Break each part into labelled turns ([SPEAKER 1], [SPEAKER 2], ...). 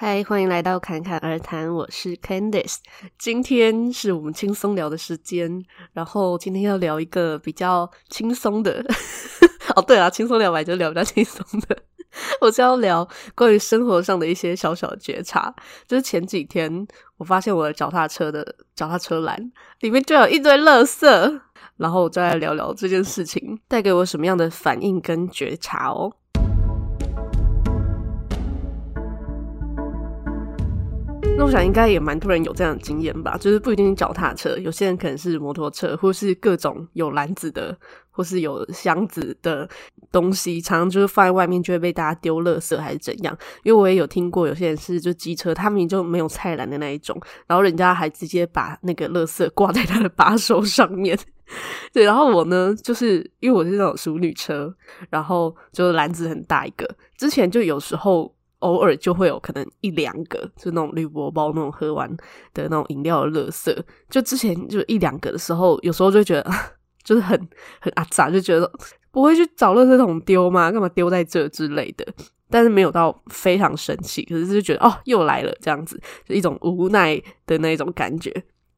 [SPEAKER 1] 嗨，欢迎来到侃侃而谈，我是 Candice。今天是我们轻松聊的时间，然后今天要聊一个比较轻松的。哦，对啊，轻松聊完就聊比较轻松的。我是要聊关于生活上的一些小小的觉察。就是前几天我发现我的脚踏车的脚踏车篮里面就有一堆垃圾，然后我再来聊聊这件事情带给我什么样的反应跟觉察哦。那我想应该也蛮多人有这样的经验吧，就是不一定是脚踏车，有些人可能是摩托车，或是各种有篮子的，或是有箱子的东西，常常就是放在外面就会被大家丢垃圾还是怎样。因为我也有听过有些人是就机车，他们就没有菜篮的那一种，然后人家还直接把那个垃圾挂在他的把手上面。对，然后我呢，就是因为我是那种淑女车，然后就篮子很大一个，之前就有时候。偶尔就会有可能一两个，就那种铝箔包那种喝完的那种饮料的垃圾。就之前就一两个的时候，有时候就觉得 就是很很阿杂，就觉得不会去找垃圾桶丢吗？干嘛丢在这之类的？但是没有到非常生气，可是就觉得哦又来了这样子，就一种无奈的那种感觉。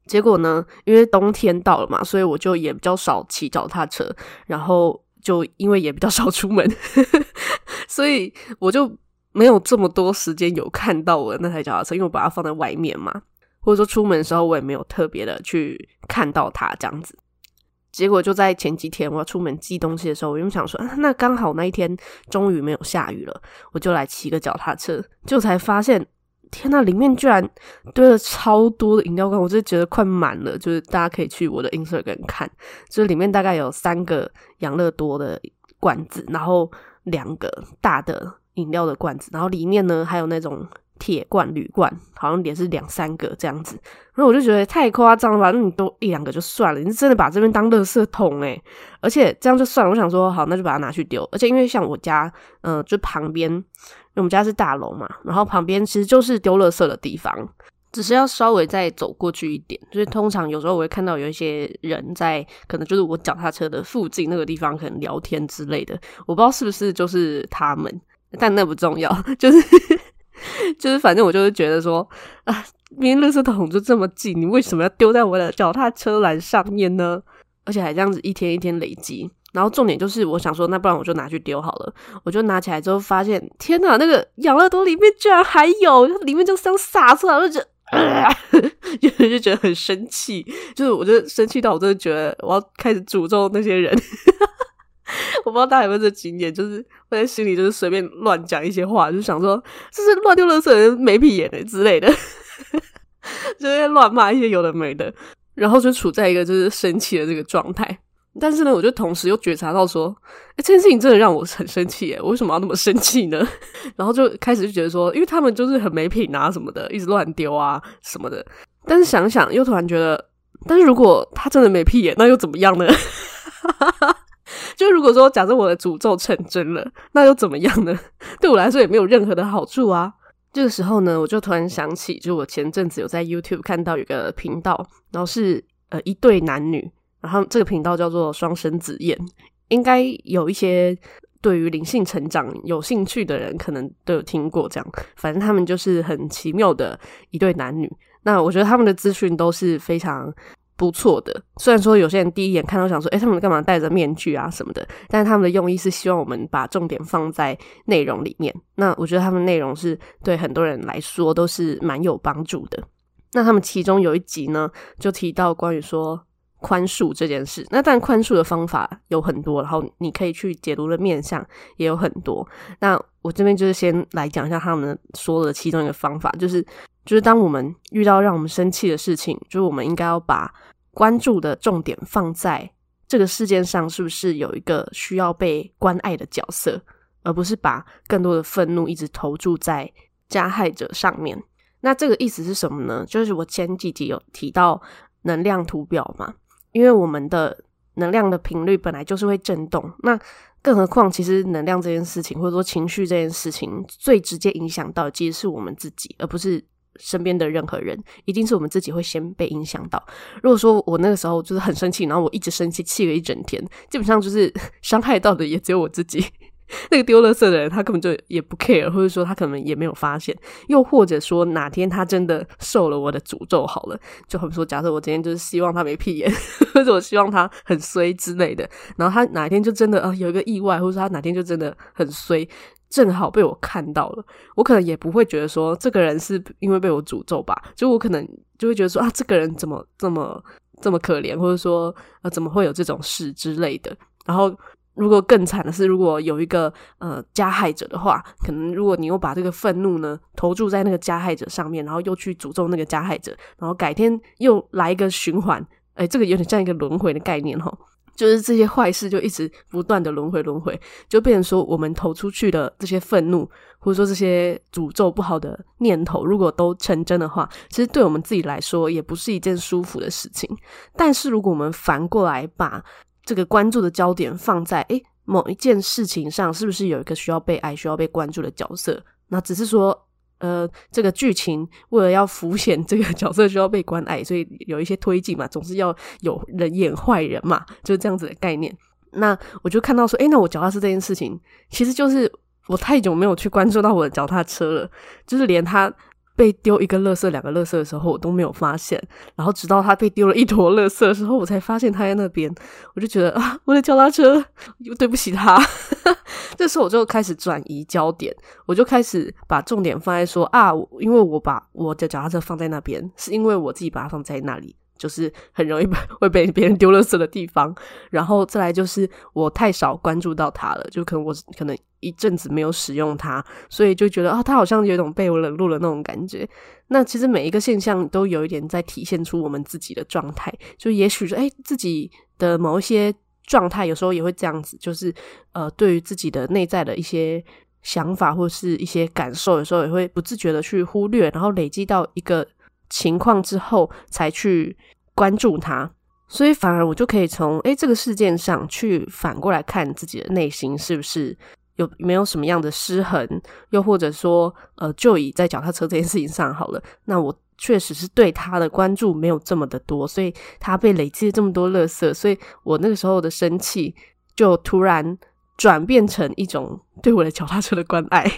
[SPEAKER 1] 结果呢，因为冬天到了嘛，所以我就也比较少骑脚踏车，然后就因为也比较少出门，所以我就。没有这么多时间有看到我的那台脚踏车，因为我把它放在外面嘛，或者说出门的时候我也没有特别的去看到它这样子。结果就在前几天我要出门寄东西的时候，我就想说，啊，那刚好那一天终于没有下雨了，我就来骑个脚踏车，就才发现，天呐，里面居然堆了超多的饮料罐，我就觉得快满了。就是大家可以去我的 Instagram 看，就是里面大概有三个养乐多的罐子，然后两个大的。饮料的罐子，然后里面呢还有那种铁罐、铝罐，好像也是两三个这样子。然后我就觉得太夸张了吧，那你都一两个就算了，你是真的把这边当垃圾桶诶。而且这样就算了，我想说好，那就把它拿去丢。而且因为像我家，嗯、就旁边，因为我们家是大楼嘛，然后旁边其实就是丢垃圾的地方，只是要稍微再走过去一点。就是通常有时候我会看到有一些人在，可能就是我脚踏车的附近那个地方，可能聊天之类的，我不知道是不是就是他们。但那不重要，就 是就是，反正我就是觉得说啊，明明垃圾桶就这么近，你为什么要丢在我的脚踏车栏上面呢？而且还这样子一天一天累积。然后重点就是，我想说，那不然我就拿去丢好了。我就拿起来之后发现，天哪，那个养乐多里面居然还有，里面就像洒出来，我就觉得，呃、就就觉得很生气。就是我就生气到我真的觉得我要开始诅咒那些人。我不知道大家有没有这经验，就是会在心里就是随便乱讲一些话，就想说这是乱丢垃圾的人没屁眼的之类的，就会乱骂一些有的没的，然后就处在一个就是生气的这个状态。但是呢，我就同时又觉察到说，哎，这件事情真的让我很生气，诶，我为什么要那么生气呢？然后就开始就觉得说，因为他们就是很没品啊什么的，一直乱丢啊什么的。但是想想又突然觉得，但是如果他真的没屁眼，那又怎么样呢？哈哈哈就如果说假设我的诅咒成真了，那又怎么样呢？对我来说也没有任何的好处啊。这个时候呢，我就突然想起，就我前阵子有在 YouTube 看到有个频道，然后是呃一对男女，然后这个频道叫做双生子宴，应该有一些对于灵性成长有兴趣的人可能都有听过这样。反正他们就是很奇妙的一对男女。那我觉得他们的资讯都是非常。不错的，虽然说有些人第一眼看到想说，诶，他们干嘛戴着面具啊什么的，但他们的用意是希望我们把重点放在内容里面。那我觉得他们内容是对很多人来说都是蛮有帮助的。那他们其中有一集呢，就提到关于说宽恕这件事。那但宽恕的方法有很多，然后你可以去解读的面向也有很多。那我这边就是先来讲一下他们说的其中一个方法，就是。就是当我们遇到让我们生气的事情，就是我们应该要把关注的重点放在这个事件上，是不是有一个需要被关爱的角色，而不是把更多的愤怒一直投注在加害者上面。那这个意思是什么呢？就是我前几集有提到能量图表嘛，因为我们的能量的频率本来就是会震动，那更何况其实能量这件事情，或者说情绪这件事情，最直接影响到的其实是我们自己，而不是。身边的任何人，一定是我们自己会先被影响到。如果说我那个时候就是很生气，然后我一直生气，气了一整天，基本上就是 伤害到的也只有我自己。那个丢垃圾的人，他根本就也不 care，或者说他可能也没有发现，又或者说哪天他真的受了我的诅咒，好了，就好比说，假设我今天就是希望他没屁眼，或者我希望他很衰之类的，然后他哪一天就真的呃有一个意外，或者说他哪天就真的很衰，正好被我看到了，我可能也不会觉得说这个人是因为被我诅咒吧，就我可能就会觉得说啊，这个人怎么这么这么可怜，或者说呃怎么会有这种事之类的，然后。如果更惨的是，如果有一个呃加害者的话，可能如果你又把这个愤怒呢投注在那个加害者上面，然后又去诅咒那个加害者，然后改天又来一个循环，哎，这个有点像一个轮回的概念齁，就是这些坏事就一直不断的轮回轮回，就变成说我们投出去的这些愤怒，或者说这些诅咒不好的念头，如果都成真的话，其实对我们自己来说也不是一件舒服的事情。但是如果我们反过来把这个关注的焦点放在诶某一件事情上，是不是有一个需要被爱、需要被关注的角色？那只是说，呃，这个剧情为了要浮显这个 角色需要被关爱，所以有一些推进嘛，总是要有人演坏人嘛，就是这样子的概念。那我就看到说，诶那我脚踏车这件事情，其实就是我太久没有去关注到我的脚踏车了，就是连他。被丢一个垃圾、两个垃圾的时候，我都没有发现。然后直到他被丢了一坨垃圾的时候，我才发现他在那边。我就觉得啊，我的脚踏车，又对不起他。这时候我就开始转移焦点，我就开始把重点放在说啊，因为我把我的脚踏车放在那边，是因为我自己把它放在那里。就是很容易 会被别人丢垃圾的地方，然后再来就是我太少关注到它了，就可能我可能一阵子没有使用它，所以就觉得啊，它好像有一种被我冷落的那种感觉。那其实每一个现象都有一点在体现出我们自己的状态，就也许说，哎，自己的某一些状态有时候也会这样子，就是呃，对于自己的内在的一些想法或是一些感受，有时候也会不自觉的去忽略，然后累积到一个。情况之后才去关注它，所以反而我就可以从诶这个事件上去反过来看自己的内心是不是有没有什么样的失衡，又或者说呃就以在脚踏车这件事情上好了，那我确实是对他的关注没有这么的多，所以他被累积了这么多垃圾，所以我那个时候的生气就突然转变成一种对我的脚踏车的关爱。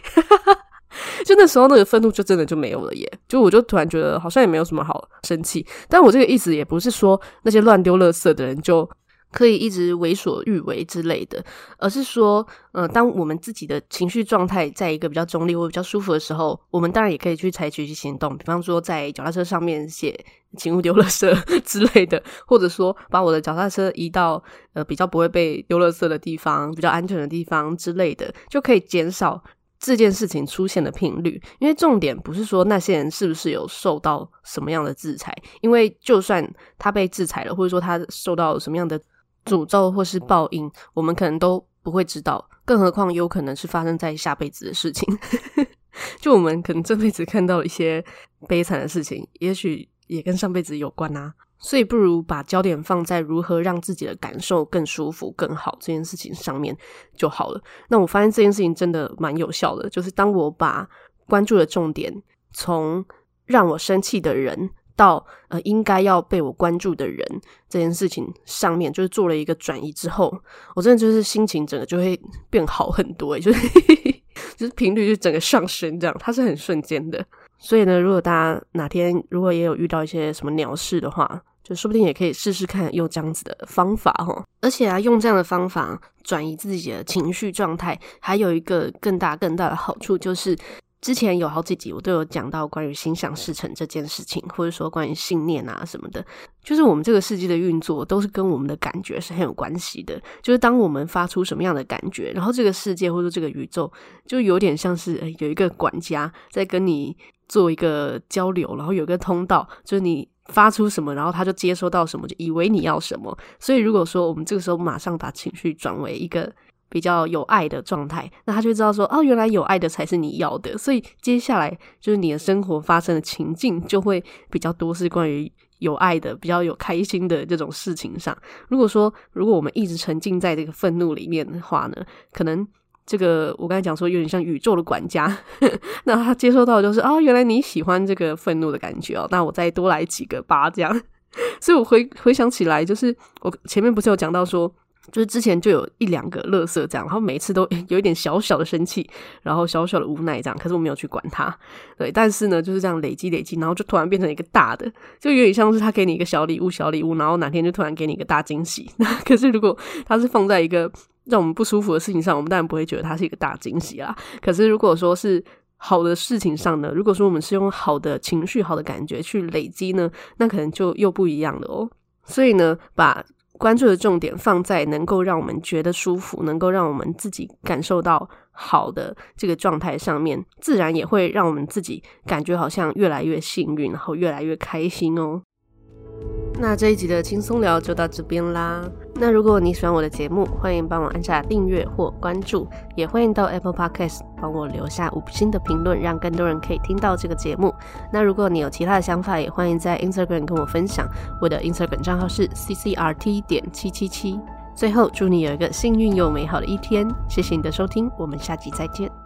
[SPEAKER 1] 就那时候那个愤怒就真的就没有了耶，就我就突然觉得好像也没有什么好生气，但我这个意思也不是说那些乱丢垃圾的人就可以一直为所欲为之类的，而是说，呃，当我们自己的情绪状态在一个比较中立或比较舒服的时候，我们当然也可以去采取一些行动，比方说在脚踏车上面写“请勿丢垃圾”之类的，或者说把我的脚踏车移到呃比较不会被丢垃圾的地方、比较安全的地方之类的，就可以减少。这件事情出现的频率，因为重点不是说那些人是不是有受到什么样的制裁，因为就算他被制裁了，或者说他受到什么样的诅咒或是报应，我们可能都不会知道，更何况有可能是发生在下辈子的事情。就我们可能这辈子看到一些悲惨的事情，也许也跟上辈子有关啊。所以，不如把焦点放在如何让自己的感受更舒服、更好这件事情上面就好了。那我发现这件事情真的蛮有效的，就是当我把关注的重点从让我生气的人到呃应该要被我关注的人这件事情上面，就是做了一个转移之后，我真的就是心情整个就会变好很多，就是 就是频率就整个上升，这样它是很瞬间的。所以呢，如果大家哪天如果也有遇到一些什么鸟事的话，就说不定也可以试试看用这样子的方法齁，而且啊，用这样的方法转移自己的情绪状态，还有一个更大更大的好处，就是之前有好几集我都有讲到关于心想事成这件事情，或者说关于信念啊什么的，就是我们这个世界的运作都是跟我们的感觉是很有关系的，就是当我们发出什么样的感觉，然后这个世界或者这个宇宙就有点像是有一个管家在跟你做一个交流，然后有一个通道，就是你。发出什么，然后他就接收到什么，就以为你要什么。所以如果说我们这个时候马上把情绪转为一个比较有爱的状态，那他就知道说，哦，原来有爱的才是你要的。所以接下来就是你的生活发生的情境就会比较多，是关于有爱的、比较有开心的这种事情上。如果说如果我们一直沉浸在这个愤怒里面的话呢，可能。这个我刚才讲说有点像宇宙的管家，那他接收到的就是哦，原来你喜欢这个愤怒的感觉哦，那我再多来几个吧，这样。所以我回回想起来，就是我前面不是有讲到说，就是之前就有一两个垃圾这样，然后每次都 有一点小小的生气，然后小小的无奈这样，可是我没有去管它。对，但是呢，就是这样累积累积，然后就突然变成一个大的，就有点像是他给你一个小礼物，小礼物，然后哪天就突然给你一个大惊喜。那可是如果他是放在一个让我们不舒服的事情上，我们当然不会觉得它是一个大惊喜啦。可是如果说是好的事情上呢，如果说我们是用好的情绪、好的感觉去累积呢，那可能就又不一样了哦。所以呢，把关注的重点放在能够让我们觉得舒服，能够让我们自己感受到好的这个状态上面，自然也会让我们自己感觉好像越来越幸运，然后越来越开心哦。那这一集的轻松聊就到这边啦。那如果你喜欢我的节目，欢迎帮我按下订阅或关注，也欢迎到 Apple Podcast 帮我留下五星的评论，让更多人可以听到这个节目。那如果你有其他的想法，也欢迎在 Instagram 跟我分享。我的 Instagram 账号是 ccrt 点七七七。最后，祝你有一个幸运又美好的一天。谢谢你的收听，我们下集再见。